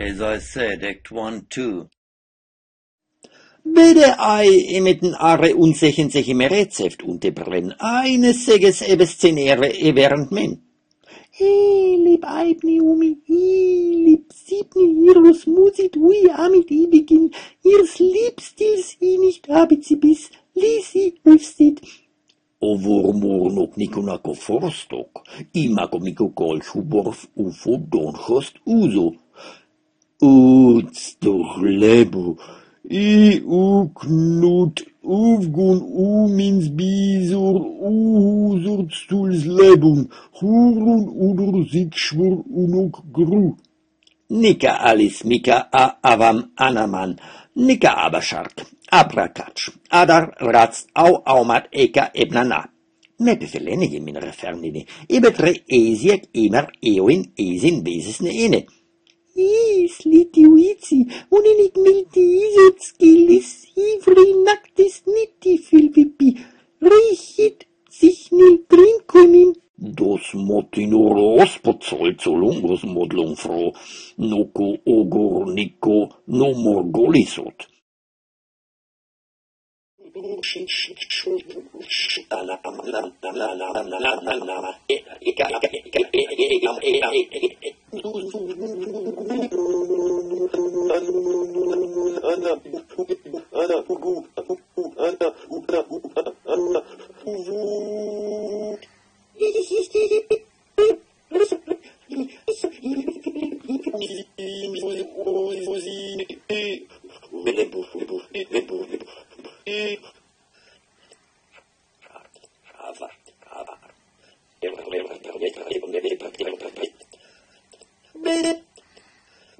As I said, Act 1, 2. Bede ai emeten are unsechen seche merezeft unte brenn, eine seges ebe scenere everent men. E lib aibni umi, i lib sibni irus musit ui amit ibigin, irs liebstils i nicht habit sie bis, lisi öfstit. O vormornok nikonako forstok, imako miko kolchu borf ufo donchost uzo. Uts doch lebu, i u knut uvgun u mins bisur u husur stuls lebun, hurun udur sikschwur unuk gru. Nika alis mika a avam anaman, nika abashark, abrakatsch, adar ratz au aumat eka ebnana. Me befelene je minere fernine, ebetre esiek immer eoin esin besesne ene. Is litiuici, uninik milti isotskilis, ivri nactis niti filvipi, richit sich nil trinconim. Dos motinuros pozoilzolungos modlung fro, noco ogor nico no morgolisot.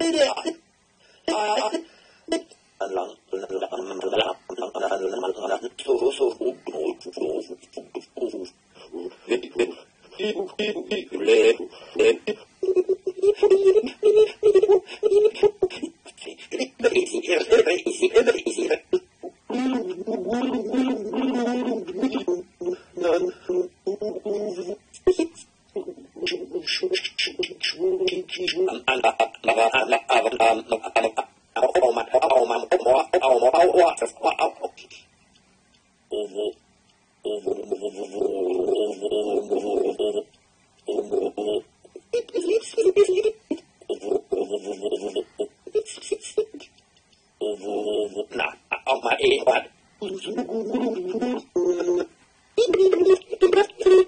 Yeah. Auch mal eh, Thank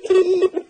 you.